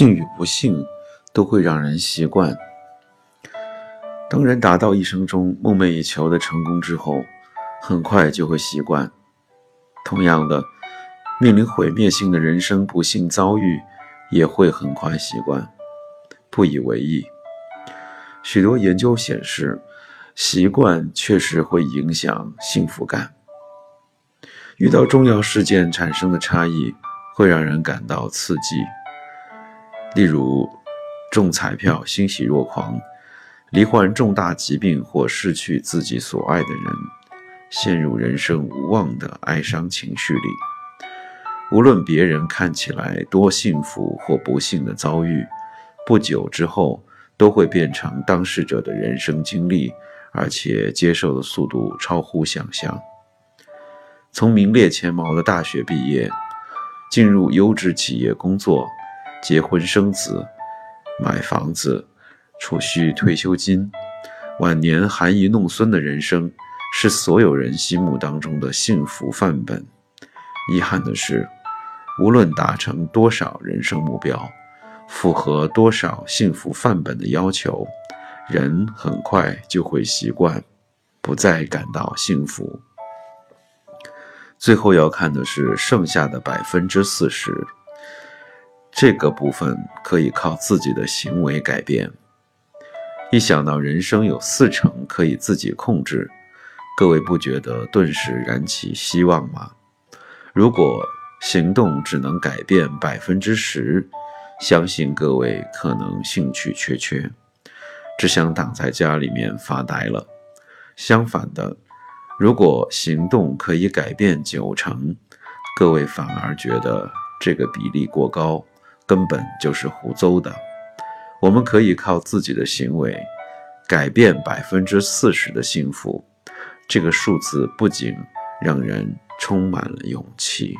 幸与不幸都会让人习惯。当人达到一生中梦寐以求的成功之后，很快就会习惯。同样的，面临毁灭性的人生不幸遭遇，也会很快习惯，不以为意。许多研究显示，习惯确实会影响幸福感。遇到重要事件产生的差异，会让人感到刺激。例如，中彩票欣喜若狂，罹患重大疾病或失去自己所爱的人，陷入人生无望的哀伤情绪里。无论别人看起来多幸福或不幸的遭遇，不久之后都会变成当事者的人生经历，而且接受的速度超乎想象。从名列前茅的大学毕业，进入优质企业工作。结婚生子，买房子，储蓄退休金，晚年含饴弄孙的人生，是所有人心目当中的幸福范本。遗憾的是，无论达成多少人生目标，符合多少幸福范本的要求，人很快就会习惯，不再感到幸福。最后要看的是剩下的百分之四十。这个部分可以靠自己的行为改变。一想到人生有四成可以自己控制，各位不觉得顿时燃起希望吗？如果行动只能改变百分之十，相信各位可能兴趣缺缺，只想躺在家里面发呆了。相反的，如果行动可以改变九成，各位反而觉得这个比例过高。根本就是胡诌的。我们可以靠自己的行为改变百分之四十的幸福，这个数字不仅让人充满了勇气。